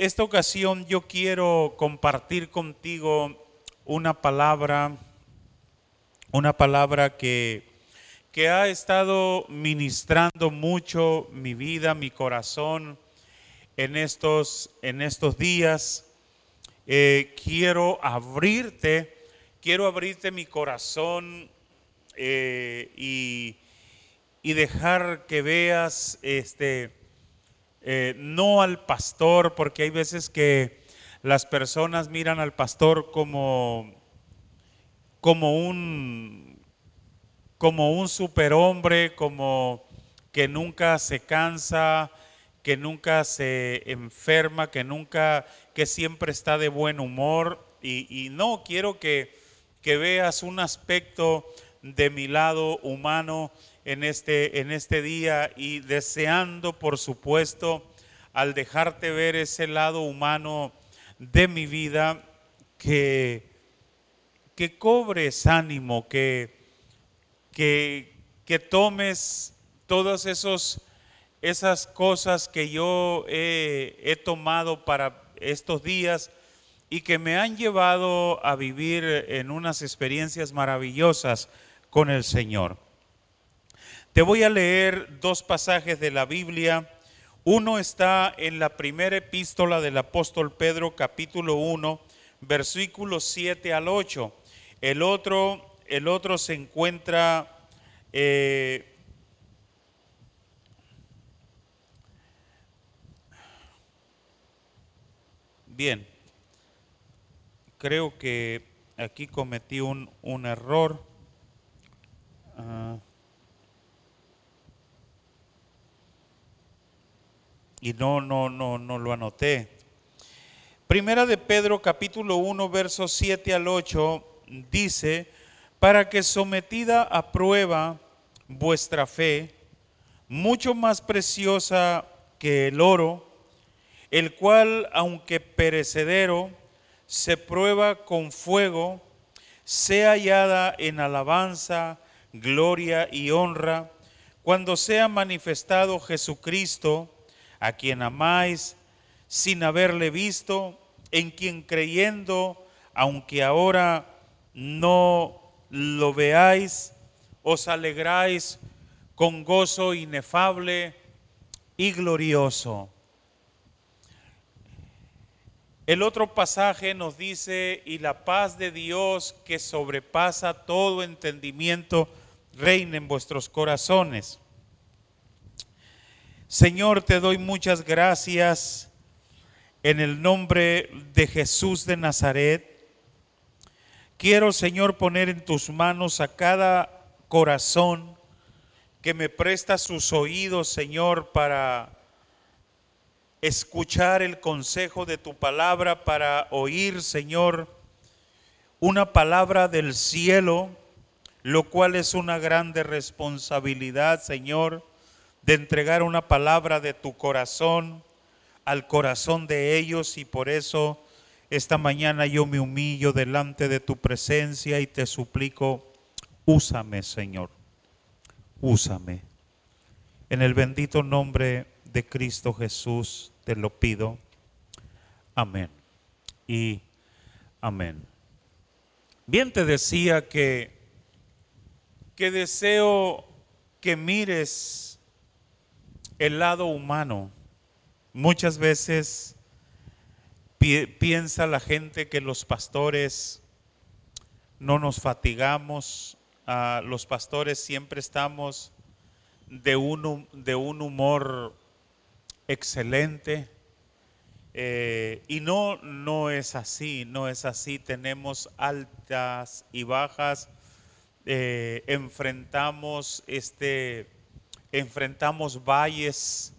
esta ocasión yo quiero compartir contigo una palabra, una palabra que, que ha estado ministrando mucho mi vida, mi corazón en estos, en estos días. Eh, quiero abrirte, quiero abrirte mi corazón eh, y, y, dejar que veas este, eh, no al pastor, porque hay veces que las personas miran al pastor como, como un como un superhombre, como que nunca se cansa, que nunca se enferma, que nunca, que siempre está de buen humor. Y, no, quiero que, que, veas un aspecto de mi lado humano en este, en este día y deseando, por supuesto, al dejarte ver ese lado humano de mi vida, que, que cobres ánimo, que, que, que tomes todas esos, esas cosas que yo he, he tomado para estos días y que me han llevado a vivir en unas experiencias maravillosas con el Señor. Te voy a leer dos pasajes de la Biblia. Uno está en la primera epístola del apóstol Pedro, capítulo 1, versículos 7 al 8. El otro, el otro se encuentra eh, bien. Creo que aquí cometí un, un error. Ah. Y no, no, no, no lo anoté. Primera de Pedro capítulo 1 versos 7 al 8 dice, para que sometida a prueba vuestra fe, mucho más preciosa que el oro, el cual, aunque perecedero, se prueba con fuego, sea hallada en alabanza, gloria y honra, cuando sea manifestado Jesucristo, a quien amáis sin haberle visto, en quien creyendo, aunque ahora no lo veáis, os alegráis con gozo inefable y glorioso. El otro pasaje nos dice, y la paz de Dios que sobrepasa todo entendimiento, reina en vuestros corazones. Señor, te doy muchas gracias en el nombre de Jesús de Nazaret. Quiero, Señor, poner en tus manos a cada corazón que me presta sus oídos, Señor, para escuchar el consejo de tu palabra, para oír, Señor, una palabra del cielo, lo cual es una grande responsabilidad, Señor de entregar una palabra de tu corazón al corazón de ellos y por eso esta mañana yo me humillo delante de tu presencia y te suplico, úsame Señor, úsame. En el bendito nombre de Cristo Jesús te lo pido. Amén. Y amén. Bien te decía que, que deseo que mires el lado humano. Muchas veces piensa la gente que los pastores no nos fatigamos, ah, los pastores siempre estamos de un, de un humor excelente. Eh, y no, no es así, no es así. Tenemos altas y bajas, eh, enfrentamos este enfrentamos valles,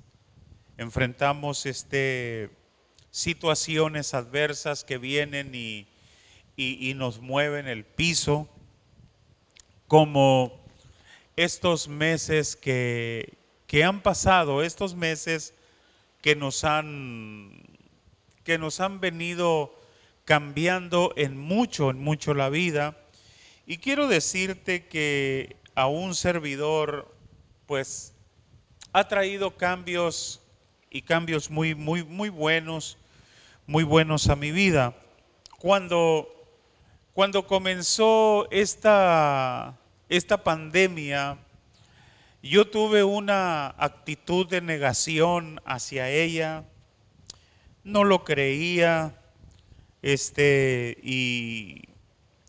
enfrentamos este, situaciones adversas que vienen y, nos mueven el piso, como estos meses que, que han pasado, estos meses que nos han, que nos han venido cambiando en mucho, en mucho la vida. Y quiero decirte que a un servidor pues ha traído cambios y cambios muy, muy, muy buenos. muy buenos a mi vida. Cuando, cuando comenzó esta, esta pandemia, yo tuve una actitud de negación hacia ella, no lo creía, este, y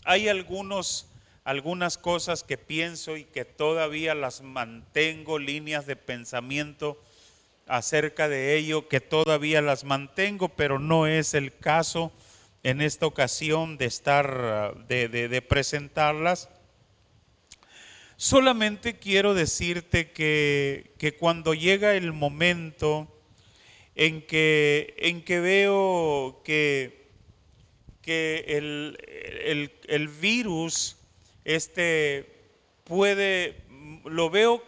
hay algunos, algunas cosas que pienso y que todavía las mantengo, líneas de pensamiento acerca de ello, que todavía las mantengo, pero no es el caso en esta ocasión de estar, de, de presentarlas. Solamente quiero decirte que, cuando llega el momento en que, en que veo que, que el, el, virus este, puede, lo veo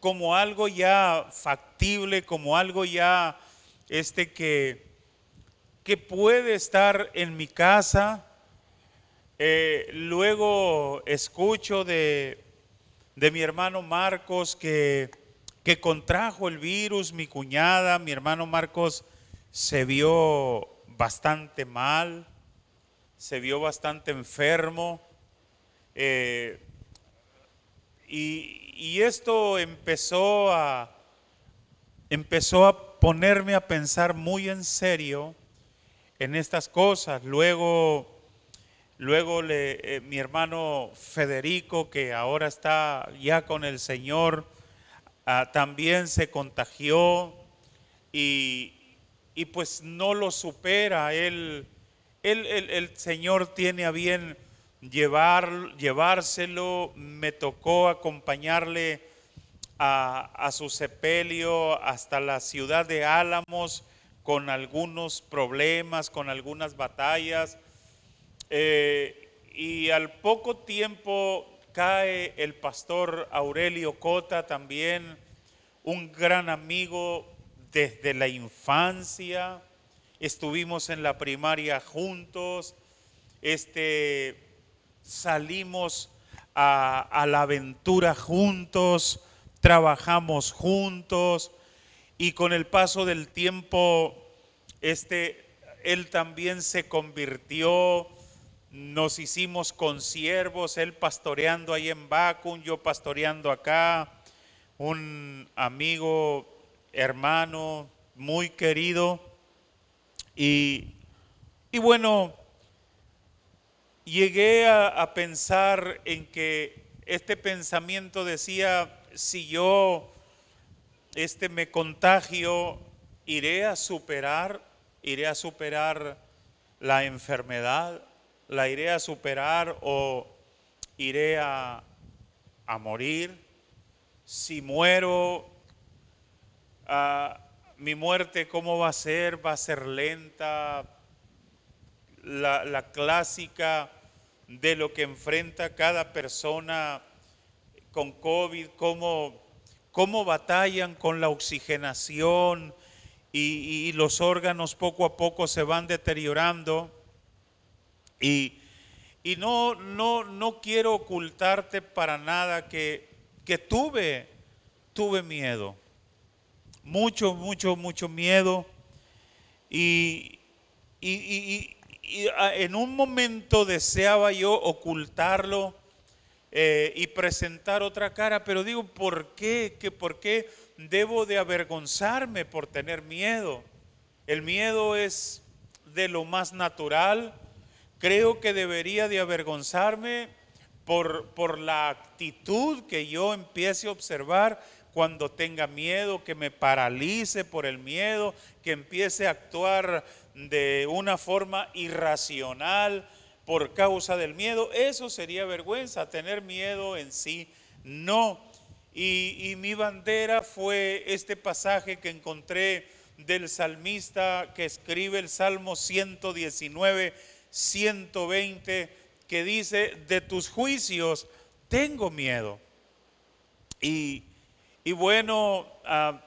como algo ya factible, como algo ya este, que, que puede estar en mi casa. Eh, luego escucho de, de mi hermano Marcos que, que contrajo el virus, mi cuñada, mi hermano Marcos se vio bastante mal, se vio bastante enfermo. Eh, y, esto empezó a, empezó a ponerme a pensar muy en serio en estas cosas. Luego Luego eh, mi hermano Federico, que ahora está ya con el Señor, ah, también se contagió y, pues no lo supera. El Señor tiene a bien llevar, llevárselo. Me tocó acompañarle a, a su sepelio hasta la ciudad de Álamos con algunos problemas, con algunas batallas eh, y al poco tiempo cae el pastor Aurelio Cota, también un gran amigo desde la infancia. Estuvimos en la primaria juntos. Este, salimos a, la aventura juntos, trabajamos juntos y con el paso del tiempo, este, él también se convirtió nos hicimos consiervos, él pastoreando ahí en Bacun, yo pastoreando acá, un amigo, hermano, muy querido. Y, bueno, llegué a, a pensar en que este pensamiento decía, si yo este me contagio, iré a superar, iré a superar la enfermedad la iré a superar o iré a, morir. Si muero, ah, mi muerte, ¿cómo va a ser? Va a ser lenta. La, clásica de lo que enfrenta cada persona con COVID, cómo, cómo batallan con la oxigenación y, y los órganos poco a poco se van deteriorando. Y, no, no, no quiero ocultarte para nada que, que tuve, tuve miedo. Mucho, mucho, mucho miedo. Y, y, en un momento deseaba yo ocultarlo eh, y presentar otra cara, pero digo, ¿por qué? ¿Que ¿Por qué debo de avergonzarme por tener miedo? El miedo es de lo más natural, Creo que debería de avergonzarme por, por la actitud que yo empiece a observar cuando tenga miedo, que me paralice por el miedo, que empiece a actuar de una forma irracional por causa del miedo. Eso sería vergüenza, tener miedo en sí, no. Y, y mi bandera fue este pasaje que encontré del salmista que escribe el Salmo 119 120 que dice, de tus juicios tengo miedo. Y, bueno, ah,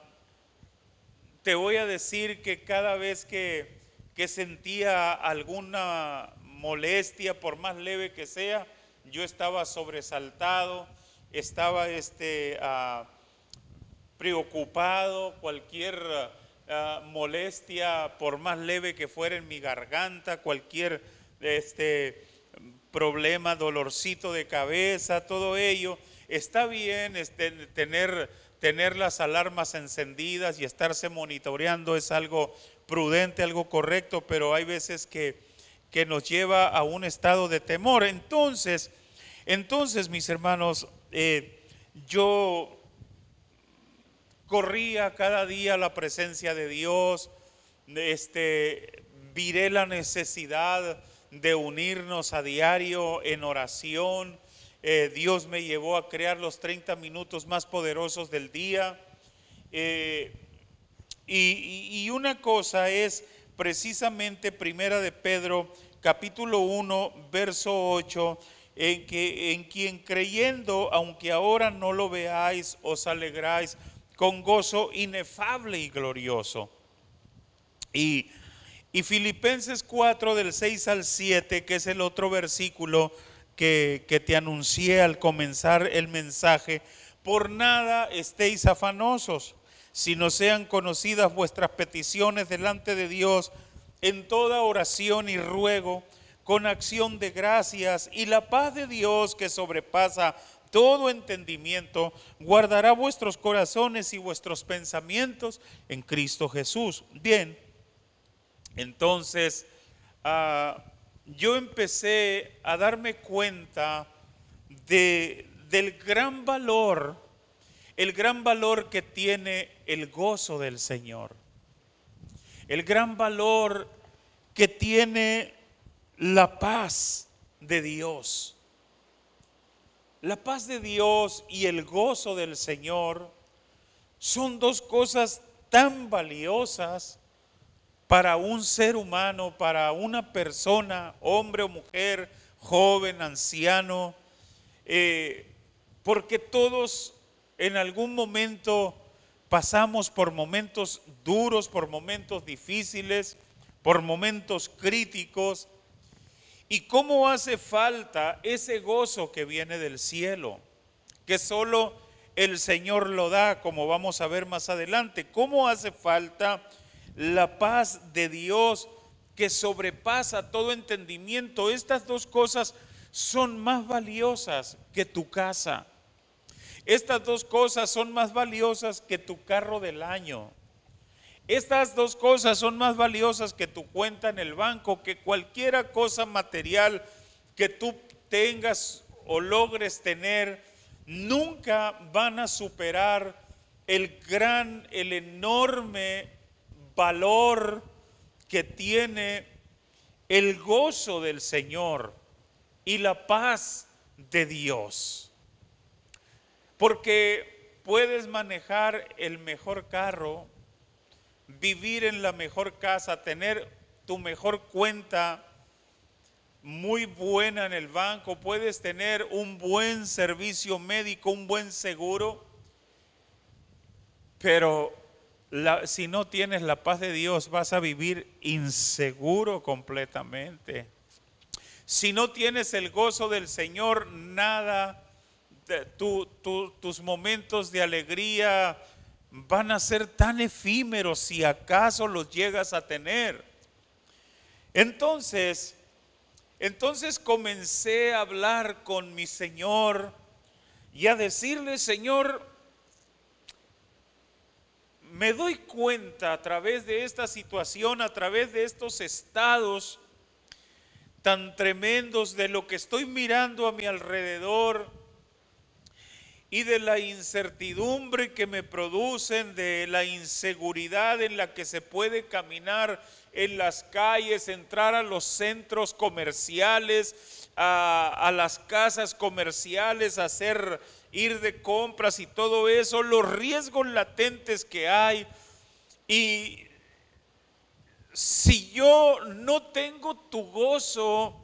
te voy a decir que cada vez que, que, sentía alguna molestia, por más leve que sea, yo estaba sobresaltado, estaba este, ah, preocupado, cualquier ah, molestia, por más leve que fuera en mi garganta, cualquier este, problema, dolorcito de cabeza, todo ello, está bien este, tener, tener las alarmas encendidas y estarse monitoreando, es algo prudente, algo correcto, pero hay veces que, que nos lleva a un estado de temor. Entonces, entonces mis hermanos, eh, yo corría cada día la presencia de Dios, este, viré la necesidad de unirnos a diario en oración. Eh, Dios me llevó a crear los 30 minutos más poderosos del día. Eh, y, una cosa es precisamente Primera de Pedro, capítulo 1, verso 8, en, que, en quien creyendo, aunque ahora no lo veáis, os alegráis con gozo inefable y glorioso. Y, y Filipenses 4 del 6 al 7, que es el otro versículo que, que te anuncié al comenzar el mensaje, por nada estéis afanosos sino sean conocidas vuestras peticiones delante de Dios en toda oración y ruego, con acción de gracias, y la paz de Dios que sobrepasa todo entendimiento, guardará vuestros corazones y vuestros pensamientos en Cristo Jesús. Bien, entonces ah, yo empecé a darme cuenta de, del gran valor el gran valor que tiene el gozo del Señor, el gran valor que tiene la paz de Dios. La paz de Dios y el gozo del Señor son dos cosas tan valiosas para un ser humano, para una persona, hombre o mujer, joven, anciano, eh, porque todos en algún momento pasamos por momentos duros, por momentos difíciles, por momentos críticos. ¿Y cómo hace falta ese gozo que viene del cielo? Que solo el Señor lo da, como vamos a ver más adelante. ¿Cómo hace falta la paz de Dios que sobrepasa todo entendimiento? Estas dos cosas son más valiosas que tu casa estas dos cosas son más valiosas que tu carro del año. Estas dos cosas son más valiosas que tu cuenta en el banco, que cualquiera cosa material que tú tengas o logres tener, nunca van a superar el gran, el enorme valor que tiene el gozo del Señor y la paz de Dios. Porque puedes manejar el mejor carro, vivir en la mejor casa, tener tu mejor cuenta muy buena en el banco, puedes tener un buen servicio médico, un buen seguro, pero si no tienes la paz de Dios vas a vivir inseguro completamente. Si no tienes el gozo del Señor, nada tus momentos de alegría van a ser tan efímeros si acaso los llegas a tener. Entonces, entonces comencé a hablar con mi Señor y a decirle, Señor, me doy cuenta a través de esta situación, a través de estos estados tan tremendos de lo que estoy mirando a mi alrededor, y de la incertidumbre que me producen, de la inseguridad en la que se puede caminar en las calles, entrar a los centros comerciales, a, las casas comerciales, hacer ir de compras y todo eso, los riesgos latentes que hay. Y si yo no tengo tu gozo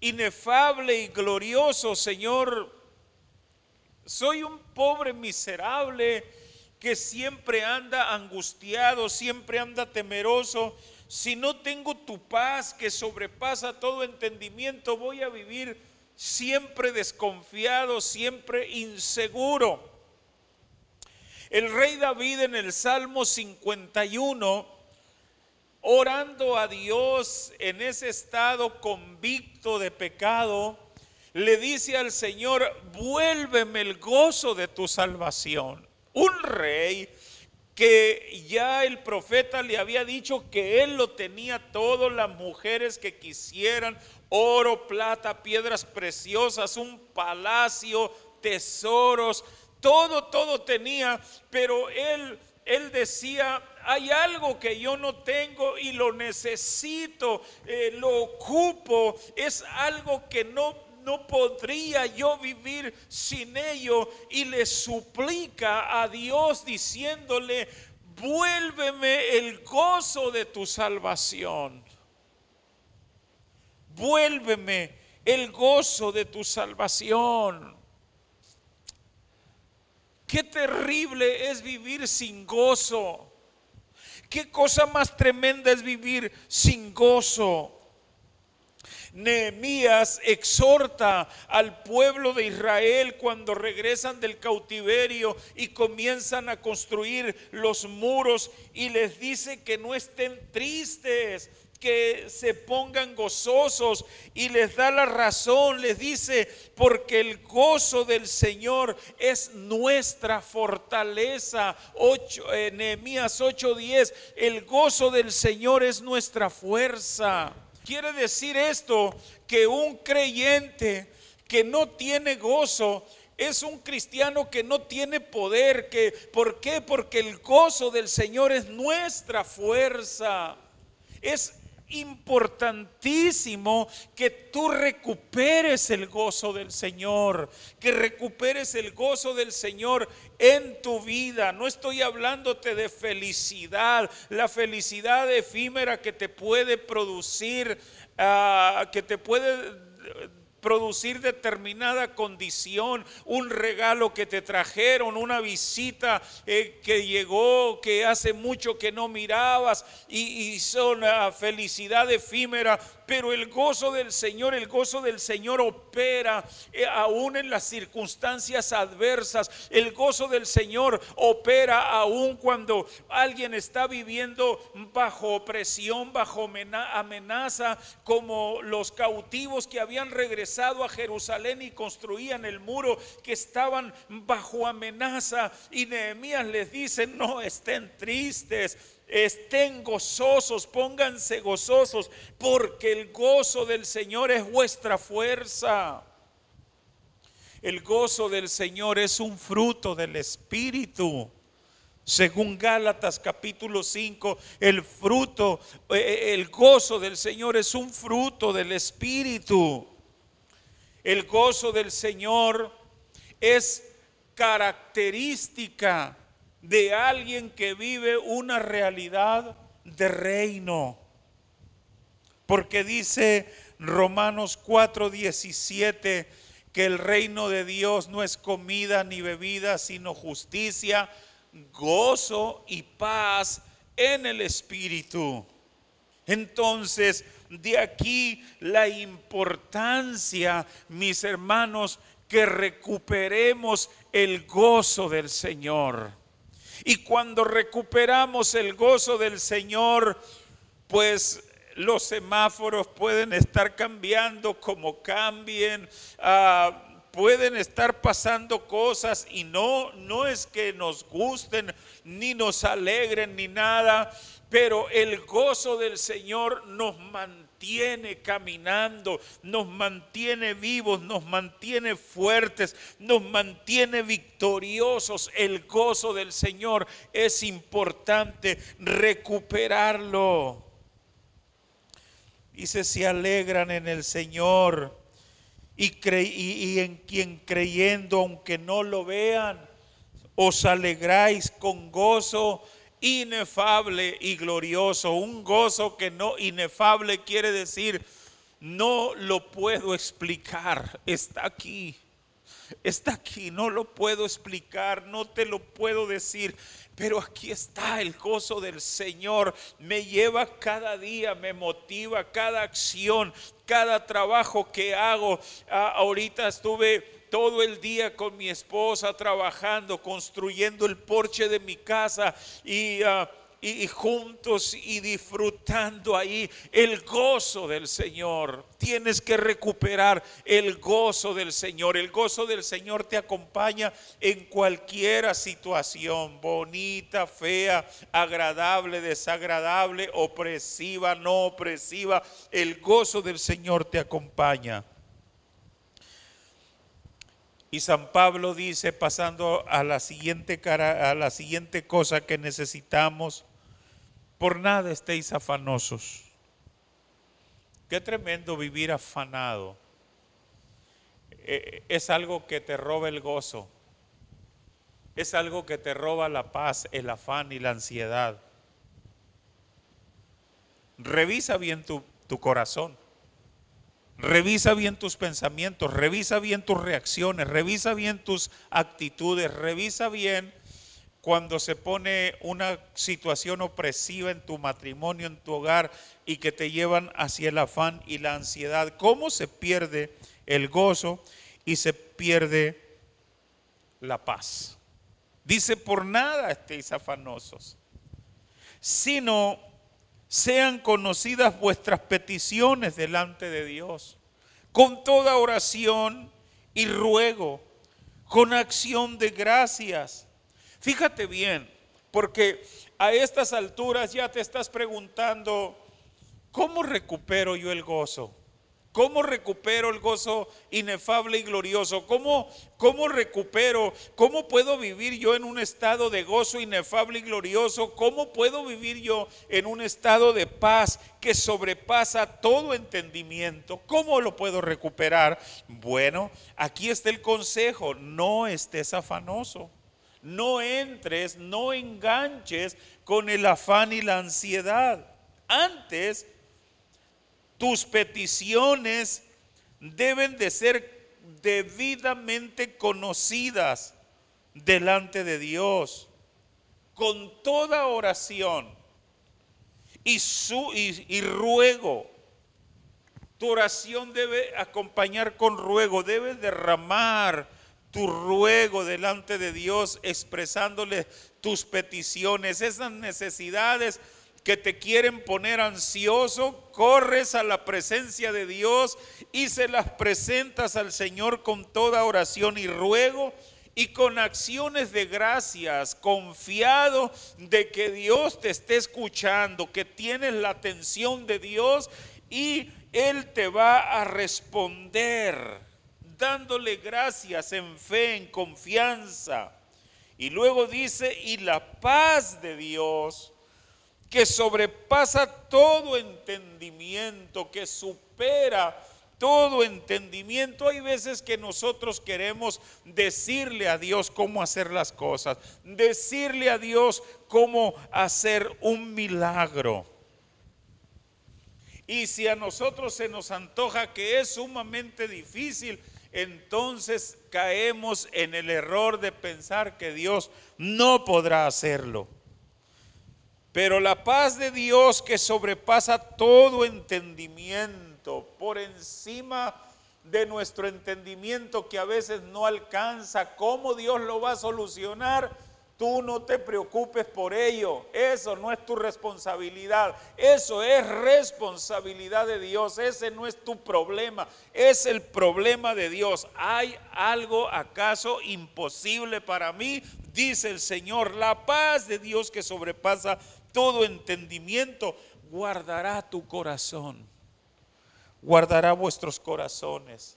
inefable y glorioso, Señor, soy un pobre miserable que siempre anda angustiado, siempre anda temeroso. Si no tengo tu paz que sobrepasa todo entendimiento, voy a vivir siempre desconfiado, siempre inseguro. El rey David en el Salmo 51, orando a Dios en ese estado convicto de pecado, le dice al Señor, vuélveme el gozo de tu salvación. Un rey que ya el profeta le había dicho que él lo tenía todo, las mujeres que quisieran, oro, plata, piedras preciosas, un palacio, tesoros, todo, todo tenía, pero él, él decía, hay algo que yo no tengo y lo necesito, eh, lo ocupo, es algo que no, no podría yo vivir sin ello y le suplica a Dios diciéndole, vuélveme el gozo de tu salvación. Vuélveme el gozo de tu salvación. Qué terrible es vivir sin gozo. Qué cosa más tremenda es vivir sin gozo. Nehemías exhorta al pueblo de Israel cuando regresan del cautiverio y comienzan a construir los muros y les dice que no estén tristes, que se pongan gozosos y les da la razón, les dice, porque el gozo del Señor es nuestra fortaleza. 8, eh, Nehemías 8:10, el gozo del Señor es nuestra fuerza. Quiere decir esto que un creyente que no tiene gozo es un cristiano que no tiene poder, ¿por qué? Porque el gozo del Señor es nuestra fuerza. Es importantísimo que tú recuperes el gozo del Señor, que recuperes el gozo del Señor en tu vida. No estoy hablándote de felicidad, la felicidad efímera que te puede producir, ah, que te puede producir determinada condición, un regalo que te trajeron, una visita eh, que llegó, que hace mucho que no mirabas y, son la felicidad efímera, pero el gozo del Señor, el gozo del Señor opera eh, aún en las circunstancias adversas. El gozo del Señor opera aún cuando alguien está viviendo bajo opresión, bajo amenaza, como los cautivos que habían regresado a Jerusalén y construían el muro, que estaban bajo amenaza. Y Nehemías les dice, no estén tristes estén gozosos, pónganse gozosos, porque el gozo del Señor es vuestra fuerza. El gozo del Señor es un fruto del Espíritu. Según Gálatas capítulo 5, el fruto, eh, eh, el gozo del Señor es un fruto del Espíritu. El gozo del Señor es característica de alguien que vive una realidad de reino. Porque dice Romanos 4:17 que el reino de Dios no es comida ni bebida, sino justicia, gozo y paz en el Espíritu. Entonces, de aquí la importancia, mis hermanos, que recuperemos el gozo del Señor. Y cuando recuperamos el gozo del Señor, pues los semáforos pueden estar cambiando como cambien, ah, pueden estar pasando cosas y no, no es que nos gusten, ni nos alegren, ni nada, pero el gozo del Señor nos mantiene caminando, nos mantiene vivos, nos mantiene fuertes, nos mantiene victoriosos. El gozo del Señor es importante recuperarlo. Dice, se alegran en el Señor y, y en quien creyendo, aunque no lo vean, os alegráis con gozo inefable y glorioso. Un gozo que no inefable quiere decir no lo puedo explicar. Está aquí. Está aquí, no lo puedo explicar, no te lo puedo decir, pero aquí está el gozo del Señor. Me lleva cada día, me motiva cada acción, cada trabajo que hago. Ah, ahorita estuve todo el día con mi esposa trabajando, construyendo el porche de mi casa y... Ah, y, juntos y disfrutando ahí el gozo del Señor. Tienes que recuperar el gozo del Señor. El gozo del Señor te acompaña en cualquier situación, bonita, fea, agradable, desagradable, opresiva, no opresiva. El gozo del Señor te acompaña. Y San Pablo dice, pasando a la siguiente cara, a la siguiente cosa que necesitamos, por nada estéis afanosos. Qué tremendo vivir afanado. Eh, es algo que te roba el gozo. Es algo que te roba la paz, el afán y la ansiedad. Revisa bien tu, tu corazón. Revisa bien tus pensamientos, revisa bien tus reacciones, revisa bien tus actitudes, revisa bien cuando se pone una situación opresiva en tu matrimonio, en tu hogar, y que te llevan hacia el afán y la ansiedad. ¿Cómo se pierde el gozo y se pierde la paz? Dice, por nada estéis afanosos, sino sean conocidas vuestras peticiones delante de Dios, con toda oración y ruego, con acción de gracias Fíjate bien, porque a estas alturas ya te estás preguntando, ¿cómo recupero yo el gozo? ¿Cómo recupero el gozo inefable y glorioso? ¿Cómo, ¿Cómo recupero? ¿Cómo puedo vivir yo en un estado de gozo inefable y glorioso? ¿Cómo puedo vivir yo en un estado de paz que sobrepasa todo entendimiento? ¿Cómo lo puedo recuperar? Bueno, aquí está el consejo, no estés afanoso no entres, no enganches con el afán y la ansiedad. Antes, tus peticiones deben de ser debidamente conocidas delante de Dios, con toda oración y, su, y ruego. Tu oración debe acompañar con ruego, debe derramar tu ruego delante de Dios, expresándole tus peticiones, esas necesidades que te quieren poner ansioso, corres a la presencia de Dios y se las presentas al Señor con toda oración y ruego y con acciones de gracias, confiado de que Dios te esté escuchando, que tienes la atención de Dios y Él te va a responder dándole gracias en fe, en confianza. Y luego dice, y la paz de Dios, que sobrepasa todo entendimiento, que supera todo entendimiento. Hay veces que nosotros queremos decirle a Dios cómo hacer las cosas, decirle a Dios cómo hacer un milagro. Y si a nosotros se nos antoja que es sumamente difícil, entonces caemos en el error de pensar que Dios no podrá hacerlo. Pero la paz de Dios que sobrepasa todo entendimiento, por encima de nuestro entendimiento que a veces no alcanza, ¿cómo Dios lo va a solucionar? Tú no te preocupes por ello. Eso no es tu responsabilidad. Eso es responsabilidad de Dios. Ese no es tu problema. Es el problema de Dios. ¿Hay algo acaso imposible para mí? Dice el Señor. La paz de Dios que sobrepasa todo entendimiento guardará tu corazón. Guardará vuestros corazones.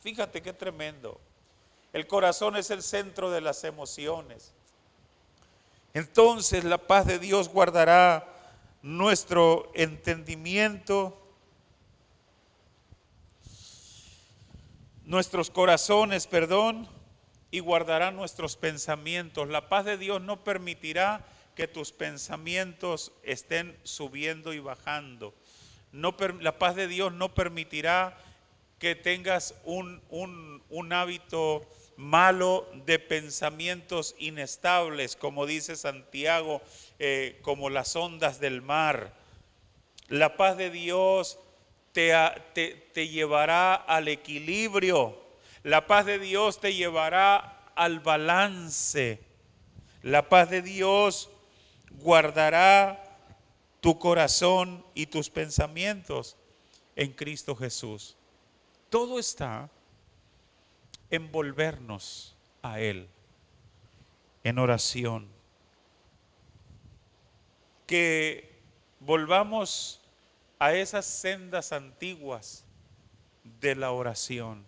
Fíjate qué tremendo. El corazón es el centro de las emociones. Entonces la paz de Dios guardará nuestro entendimiento, nuestros corazones, perdón, y guardará nuestros pensamientos. La paz de Dios no permitirá que tus pensamientos estén subiendo y bajando. La paz de Dios no permitirá que tengas un, un, un hábito malo de pensamientos inestables, como dice Santiago, eh, como las ondas del mar. La paz de Dios te, te, te llevará al equilibrio. La paz de Dios te llevará al balance. La paz de Dios guardará tu corazón y tus pensamientos en Cristo Jesús. Todo está en volvernos a Él, en oración. Que volvamos a esas sendas antiguas de la oración.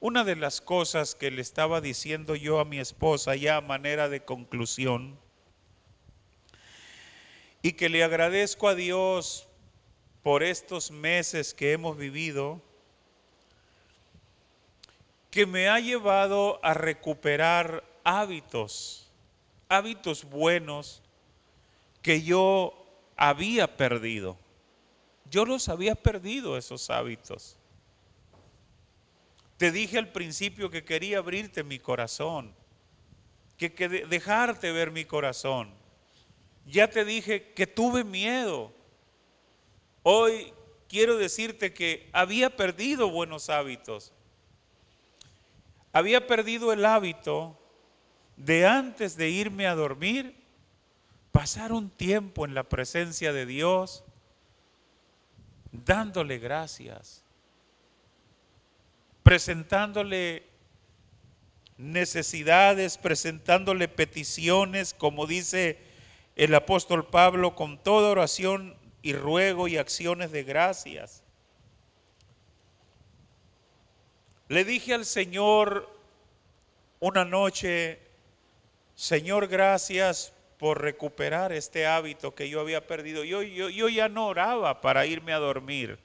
Una de las cosas que le estaba diciendo yo a mi esposa ya a manera de conclusión, y que le agradezco a Dios por estos meses que hemos vivido, que me ha llevado a recuperar hábitos, hábitos buenos que yo había perdido. Yo los había perdido esos hábitos. Te dije al principio que quería abrirte mi corazón, que, que dejarte ver mi corazón. Ya te dije que tuve miedo. Hoy quiero decirte que había perdido buenos hábitos. Había perdido el hábito de antes de irme a dormir, pasar un tiempo en la presencia de Dios, dándole gracias, presentándole necesidades, presentándole peticiones, como dice el apóstol Pablo con toda oración y ruego y acciones de gracias. Le dije al Señor una noche, Señor, gracias por recuperar este hábito que yo había perdido. Yo, yo, yo ya no oraba para irme a dormir.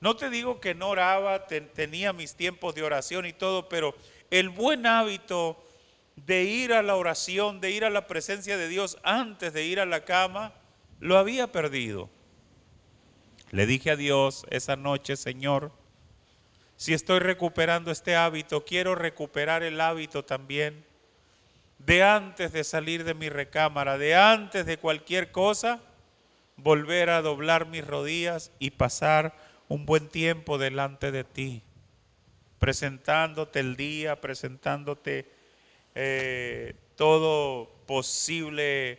No te digo que no oraba, tenía mis tiempos de oración y todo, pero el buen hábito de ir a la oración, de ir a la presencia de Dios antes de ir a la cama, lo había perdido. Le dije a Dios esa noche, Señor, si estoy recuperando este hábito, quiero recuperar el hábito también de antes de salir de mi recámara, de antes de cualquier cosa, volver a doblar mis rodillas y pasar un buen tiempo delante de ti, presentándote el día, presentándote eh, todo posible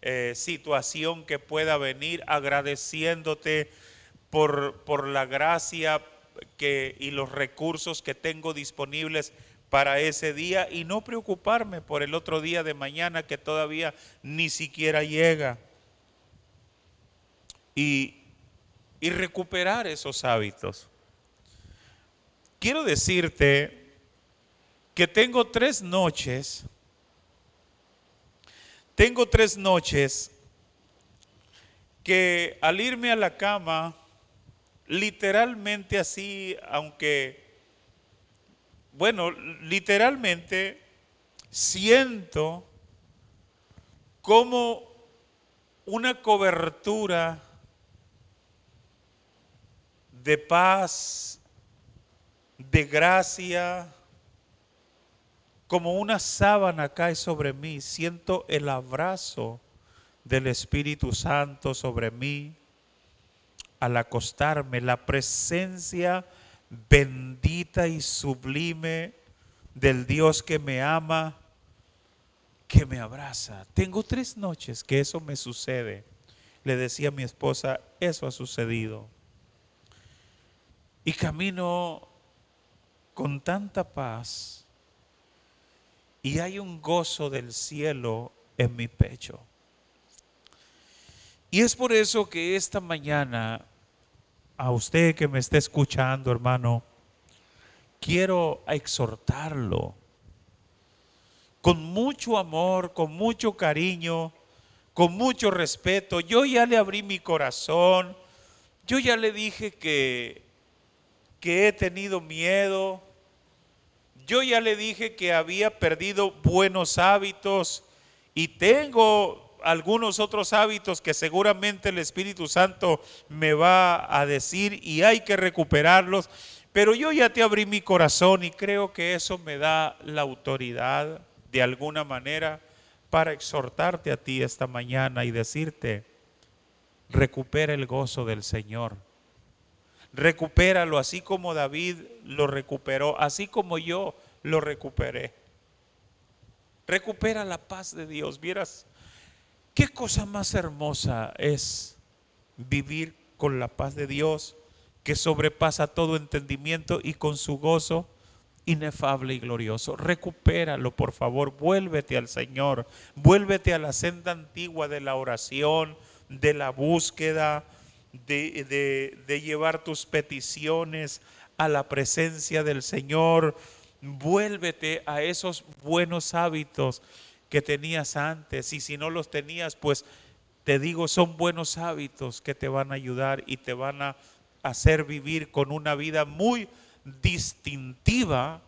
eh, situación que pueda venir, agradeciéndote por, por la gracia que, y los recursos que tengo disponibles para ese día y no preocuparme por el otro día de mañana que todavía ni siquiera llega. Y, y recuperar esos hábitos. Quiero decirte que tengo tres noches, tengo tres noches que al irme a la cama, literalmente así, aunque, bueno, literalmente siento como una cobertura de paz, de gracia, como una sábana cae sobre mí, siento el abrazo del Espíritu Santo sobre mí al acostarme, la presencia bendita y sublime del Dios que me ama, que me abraza. Tengo tres noches que eso me sucede. Le decía a mi esposa, eso ha sucedido. Y camino con tanta paz y hay un gozo del cielo en mi pecho. Y es por eso que esta mañana, a usted que me está escuchando, hermano, quiero exhortarlo con mucho amor, con mucho cariño, con mucho respeto. Yo ya le abrí mi corazón, yo ya le dije que, que he tenido miedo, yo ya le dije que había perdido buenos hábitos y tengo algunos otros hábitos que seguramente el Espíritu Santo me va a decir y hay que recuperarlos. Pero yo ya te abrí mi corazón y creo que eso me da la autoridad de alguna manera para exhortarte a ti esta mañana y decirte, recupera el gozo del Señor. Recupéralo así como David lo recuperó, así como yo lo recuperé. Recupera la paz de Dios. Vieras, qué cosa más hermosa es vivir con la paz de Dios que sobrepasa todo entendimiento y con su gozo inefable y glorioso. Recupéralo, por favor, vuélvete al Señor, vuélvete a la senda antigua de la oración, de la búsqueda, de, de llevar tus peticiones a la presencia del Señor. Vuélvete a esos buenos hábitos que tenías antes y si no los tenías, pues te digo, son buenos hábitos que te van a ayudar y te van a hacer vivir con una vida muy distintiva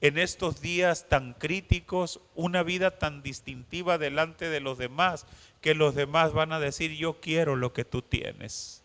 en estos días tan críticos, una vida tan distintiva delante de los demás, que los demás van a decir, yo quiero lo que tú tienes.